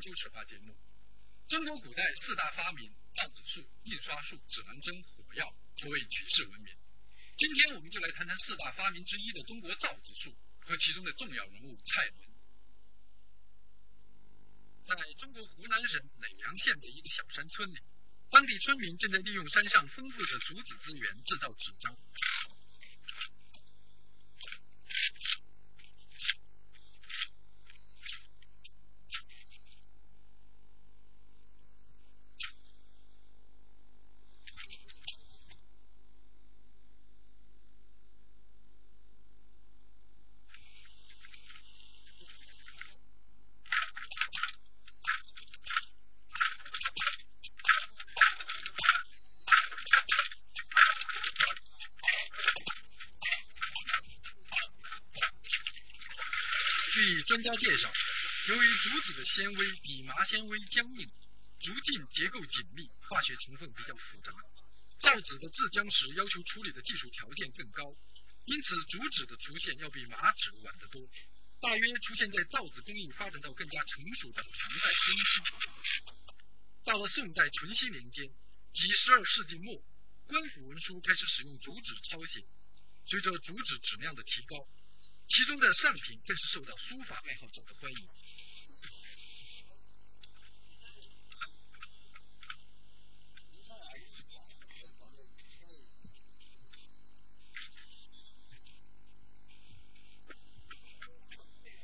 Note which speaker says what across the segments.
Speaker 1: 收看千秋史话节目。中国古代四大发明：造纸术、印刷术、指南针、火药，可谓举世闻名。今天我们就来谈谈四大发明之一的中国造纸术和其中的重要人物蔡伦。在中国湖南省耒阳县的一个小山村里，当地村民正在利用山上丰富的竹子资源制造纸张。专家介绍，由于竹子的纤维比麻纤维僵硬，竹茎结构紧密，化学成分比较复杂，造纸的制浆时要求处理的技术条件更高，因此竹纸的出现要比麻纸晚得多，大约出现在造纸工艺发展到更加成熟的唐代中期。到了宋代淳熙年间，即十二世纪末，官府文书开始使用竹纸抄写，随着竹纸质量的提高。其中的上品更是受到书法爱好者的欢迎。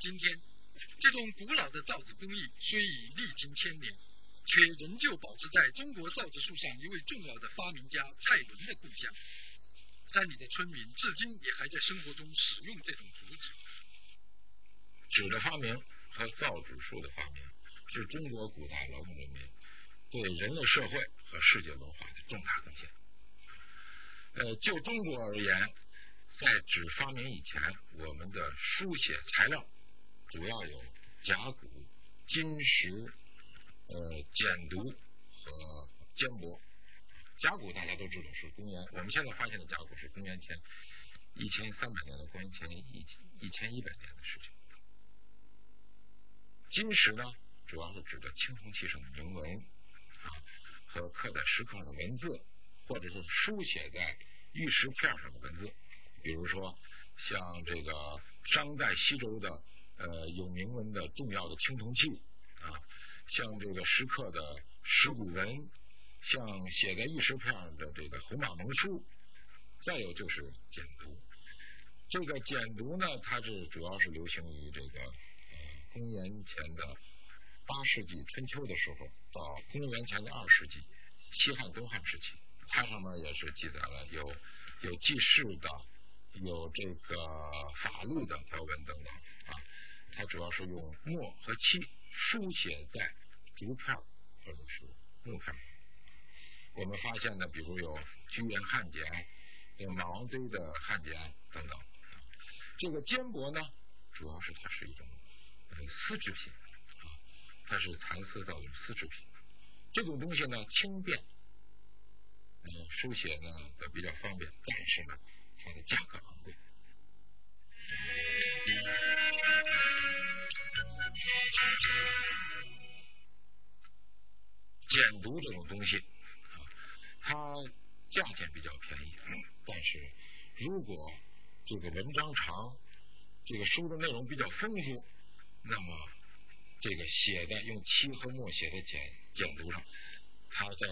Speaker 1: 今天，这种古老的造纸工艺虽已历经千年，却仍旧保持在中国造纸术上一位重要的发明家蔡伦的故乡。山里的村民至今也还在生活中使用这种竹纸。
Speaker 2: 纸的发明和造纸术的发明是中国古代劳动人民对人类社会和世界文化的重大贡献。呃，就中国而言，在纸发明以前，我们的书写材料主要有甲骨、金石、呃简牍和缣帛。甲骨大家都知道是公元，我们现在发现的甲骨是公元前一千三百年到公元前一一千一百年的事情。金石呢，主要是指的青铜器上的铭文啊，和刻在石刻上的文字，或者是书写在玉石片上的文字。比如说像这个商代西周的呃有铭文的重要的青铜器啊，像这个石刻的石鼓文。像写在玉石片上的这个红马蒙书，再有就是简牍。这个简牍呢，它是主要是流行于这个呃公元前的八世纪春秋的时候，到公元前的二世纪西汉东汉时期，它上面也是记载了有有记事的，有这个法律的条文等等啊。它主要是用墨和漆书写在竹片或者是木片。我们发现呢，比如有居延汉简、有马王堆的汉简等等。这个缣帛呢，主要是它是一种呃丝织品啊，它是蚕丝造的丝织品。这种东西呢轻便，嗯，书写呢比较方便，但是呢它的价格昂贵。简牍这种东西。它价钱比较便宜，但是如果这个文章长，这个书的内容比较丰富，那么这个写的用漆和墨写的简简牍上，它在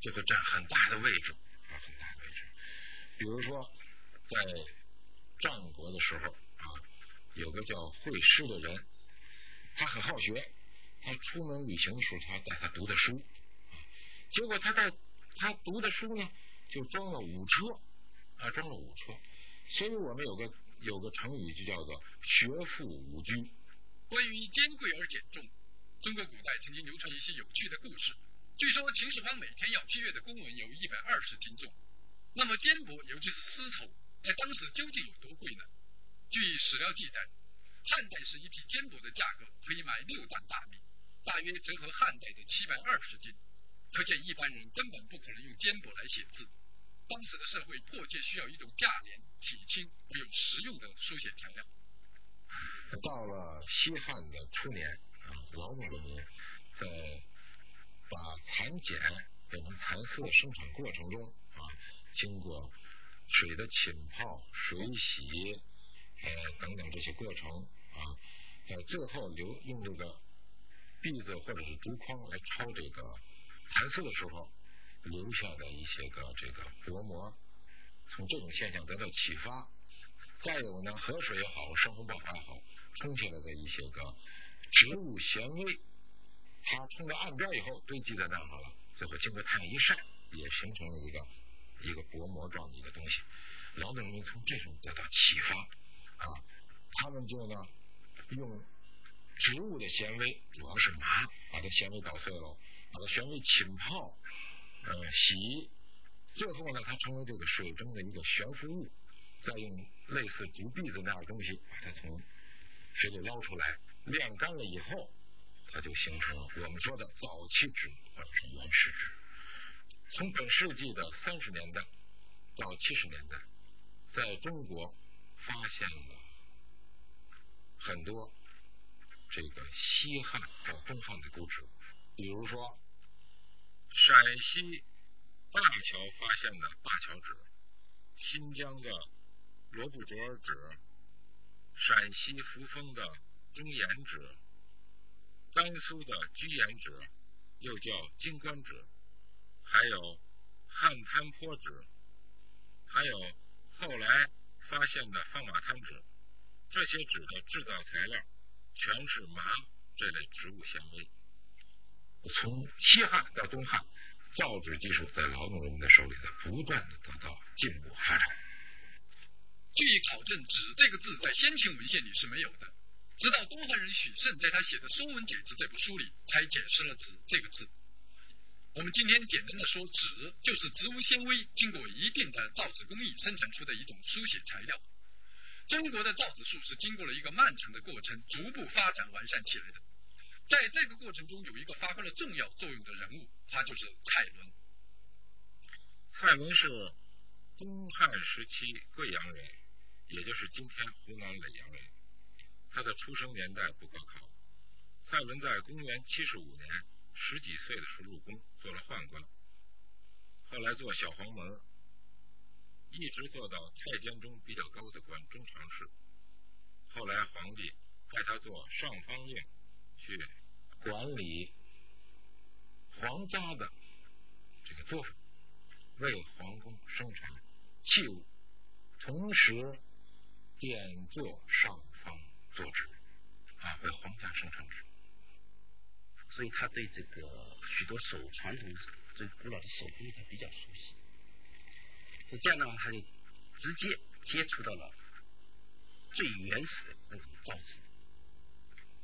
Speaker 2: 就会占很大的位置啊，很大的位置。比如说在战国的时候啊，有个叫惠施的人，他很好学，他出门旅行的时候，他带他读的书，结果他在他读的书呢，就装了五车啊，装了五车。所以我们有个有个成语就叫做“学富五车”。
Speaker 1: 关于坚贵而减重，中国古代曾经流传一些有趣的故事。据说秦始皇每天要批阅的公文有一百二十斤重。那么缣帛，尤其是丝绸，在当时究竟有多贵呢？据史料记载，汉代时一匹缣帛的价格可以买六担大米，大约折合汉代的七百二十斤。可见一般人根本不可能用缣帛来写字，当时的社会迫切需要一种价廉、体轻而又实用的书写材料。
Speaker 2: 到了西汉的初年啊，啊，劳动人民在把蚕茧变成蚕丝的生产过程中啊，经过水的浸泡、水洗呃等等这些过程啊，在最后留用这个篦子或者是竹筐来抄这个蚕丝的时候，留下的一些个这个薄膜，从这种现象得到启发。再有呢，河水也好，山洪爆发也好，冲下来的一些个植物纤维，它冲到岸边以后堆积在那儿了，最后经过太阳一晒，也形成了一个一个薄膜状的一个东西。劳动人民从这种得到启发啊，他们就呢用植物的纤维，主要是麻，把这纤维捣碎了，把它纤维浸泡，呃洗，最后呢它成为这个水中的一个悬浮物。再用类似竹篦子那样的东西把它从水里捞出来，晾干了以后，它就形成了我们说的早期纸或者是原始纸。从本世纪的三十年代到七十年代，在中国发现了很多这个西汉和东汉的古纸，比如说陕西灞桥发现的灞桥纸，新疆的。罗布卓尔纸，陕西扶风的中岩纸，甘肃的居延纸，又叫金官纸，还有汉滩坡纸，还有后来发现的放马滩纸，这些纸的制造材料全是麻这类植物纤维。从西汉到东汉，造纸技术在劳动人民的手里在不断的得到进步发展。
Speaker 1: 据考证，“纸”这个字在先秦文献里是没有的，直到东汉人许慎在他写的《说文解字》这部书里才解释了“纸”这个字。我们今天简单的说，纸就是植物纤维经过一定的造纸工艺生产出的一种书写材料。中国的造纸术是经过了一个漫长的过程，逐步发展完善起来的。在这个过程中，有一个发挥了重要作用的人物，他就是蔡伦。
Speaker 2: 蔡伦是东汉时期贵阳人。也就是今天湖南耒阳人，他的出生年代不可考。蔡伦在公元七十五年十几岁的时候入宫，做了宦官，后来做小黄门，一直做到太监中比较高的官中常侍。后来皇帝派他做上方令，去管理皇家的这个作坊，为皇宫生产器物，同时。点做上方做纸啊，为皇家生产纸，
Speaker 3: 所以他对这个许多手传统最古老的手工艺他比较熟悉，所以这样的话他就直接接触到了最原始的那种造纸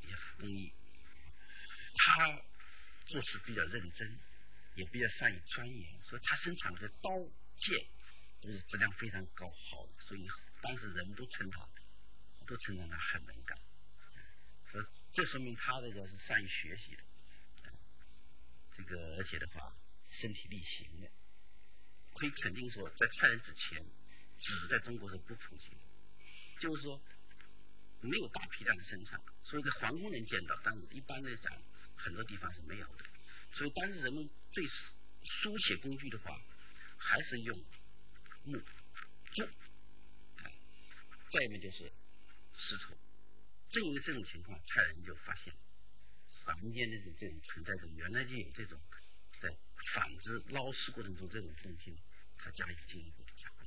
Speaker 3: 一些工艺。他做事比较认真，也比较善于钻研，所以他生产的刀剑都是质量非常高好的，所以。当时人们都称他，都称赞他很能干，所以这说明他这个是善于学习的，这个而且的话身体力行的，可以肯定说在蔡伦之前，纸在中国是不普及的，就是说没有大批量的生产，所以在皇宫能见到，但是一般来讲很多地方是没有的，所以当时人们最书写工具的话，还是用木竹。再一个就是丝绸，正因为这种情况，蔡人就发现民间的这这种存在着，原来就有这种在纺织捞丝过程中这种东西，他加以进一步的加工。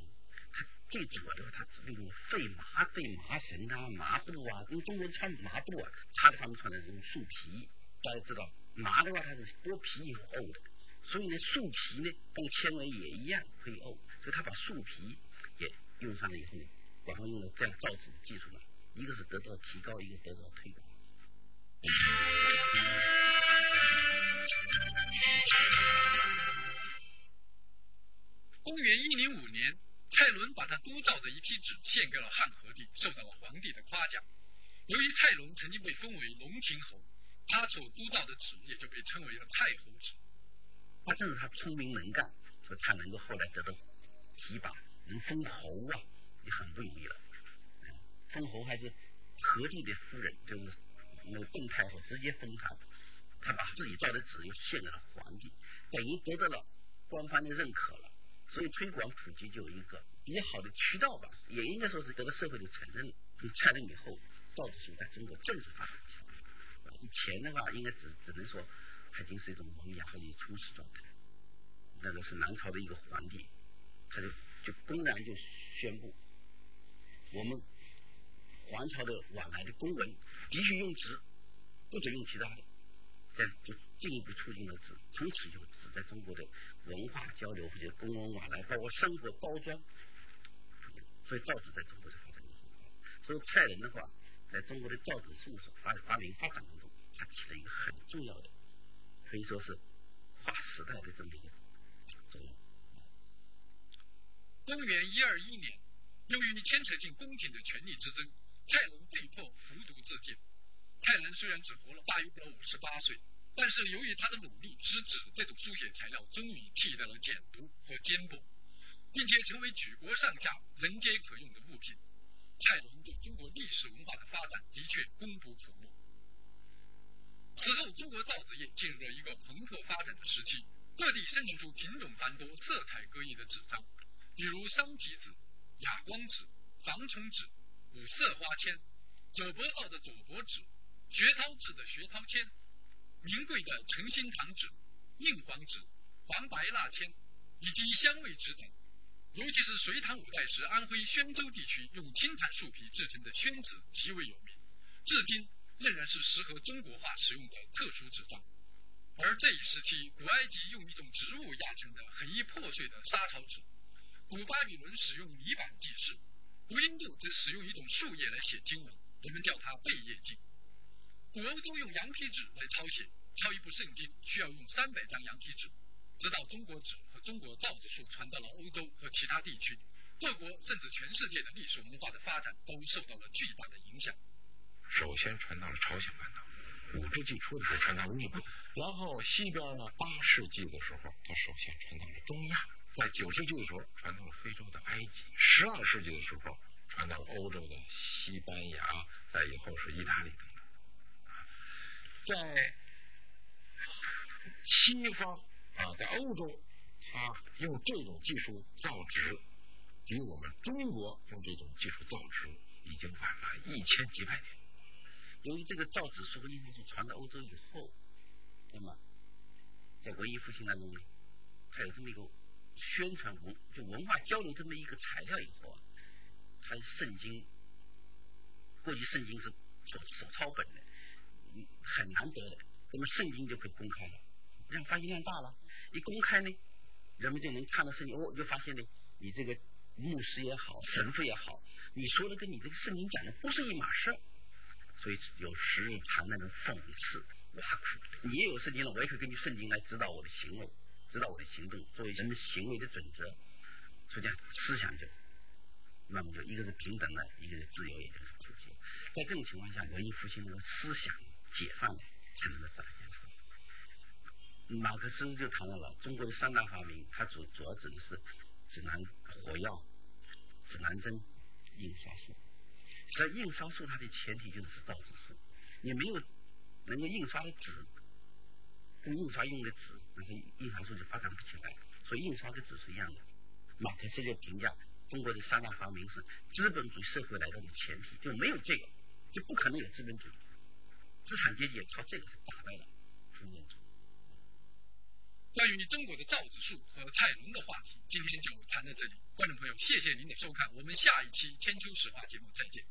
Speaker 3: 他最主要的话，他利用废麻、废麻绳啊、麻布啊，因为中国人穿麻布啊，他的他们穿的这种树皮。大家知道，麻的话它是剥皮以后沤的，所以呢，树皮呢跟纤维也一样可以沤，所以他把树皮也用上了以后呢。然后用了这样造纸的技术呢，一个是得到提高，一个得到推广。
Speaker 1: 公元一零五年，蔡伦把他督造的一批纸献给了汉和帝，受到了皇帝的夸奖。由于蔡伦曾经被封为龙庭侯，他所督造的纸也就被称为了蔡侯纸。
Speaker 3: 他正是他聪明能干，所以他能够后来得到提拔，能封侯啊。也很不容易了，封侯还是何帝的夫人，就是那个邓太后直接封他，他把自己造的纸又献给了皇帝，等于得到了官方的认可了。所以推广普及就有一个比较好的渠道吧，也应该说是得到社会的承认。蔡伦以后，造纸术在中国正式发展起来。以前的话，应该只只能说已经是一种萌芽或者初始状态。那个是南朝的一个皇帝，他就就公然就宣布，我们皇朝的往来的公文必须用纸，不准用其他的，这样就进一步促进了纸。从此以后，纸在中国的文化交流或者公文往来，包括生活包装，所以造纸在中国就发展的很好。所以蔡伦的话，在中国的造纸术所发发明发展当中，他起了一个很重要的，可以说是划时代的这么一个。
Speaker 1: 公元一二一年，由于牵扯进宫廷的权力之争，蔡伦被迫服毒自尽。蔡伦虽然只活了大约不到五十八岁，但是由于他的努力，使纸这种书写材料终于替代了简牍和缣帛，并且成为举国上下人皆可用的物品。蔡伦对中国历史文化的发展的确功不可没。此后，中国造纸业进入了一个蓬勃发展的时期，各地生产出品种繁多、色彩各异的纸张。比如桑皮纸、哑光纸、防虫纸、五色花签、左伯造的左伯纸、学涛制的学涛签、名贵的诚心堂纸、硬黄纸、黄白蜡签以及香味纸等。尤其是隋唐五代时，安徽宣州地区用青檀树皮制成的宣纸极为有名，至今仍然是适合中国画使用的特殊纸张。而这一时期，古埃及用一种植物压成的很易破碎的沙草纸。古巴比伦使用泥板记事，古印度则使用一种树叶来写经文，人们叫它贝叶经。古欧洲用羊皮纸来抄写，抄一部圣经需要用三百张羊皮纸。直到中国纸和中国造纸术传到了欧洲和其他地区，各国甚至全世界的历史文化的发展都受到了巨大的影响。
Speaker 2: 首先传到了朝鲜半岛，五世纪初的时候传到了日本，然后西边呢，八世纪的时候，它首先传到了东亚。在九世纪的时候传到了非洲的埃及，十二世纪的时候传到了欧洲的西班牙，再以后是意大利等等。在西方啊，在欧洲，它用这种技术造纸，比我们中国用这种技术造纸已经晚了一千几百年。
Speaker 3: 由于这个造纸术和印刷术传到欧洲以后，那么在文艺复兴当中呢，它有这么一个。宣传文就文化交流这么一个材料以后啊，它圣经过去圣经是手手抄本的，很难得的，那么圣经就可以公开了，让发行量大了，一公开呢，人们就能看到圣经，哦，就发现呢，你这个牧师也好，神父也好，你说的跟你这个圣经讲的不是一码事儿，所以有时常那种讽刺挖苦，你也有圣经了，我也可以根据圣经来指导我的行为。指导我的行动作为人们行为的准则，所以讲思想就那么就一个是平等的，一个是自由，也就是普及。在这种情况下，文艺复兴那个思想解放了才能够展现出来。马克思就谈到了中国的三大发明，它主主要指的是指南火药、指南针、印刷术。实际上，印刷术它的前提就是造纸术，你没有能够印刷的纸。跟印刷用的纸，那些印刷术就发展不起来，所以印刷跟纸是一样的。马克思就评价中国的三大发明是资本主义社会来到的前提，就没有这个就不可能有资本主义，资产阶级也靠这个是打败了封建主义。
Speaker 1: 关于中国的造纸术和蔡伦的话题，今天就谈到这里。观众朋友，谢谢您的收看，我们下一期千秋史话节目再见。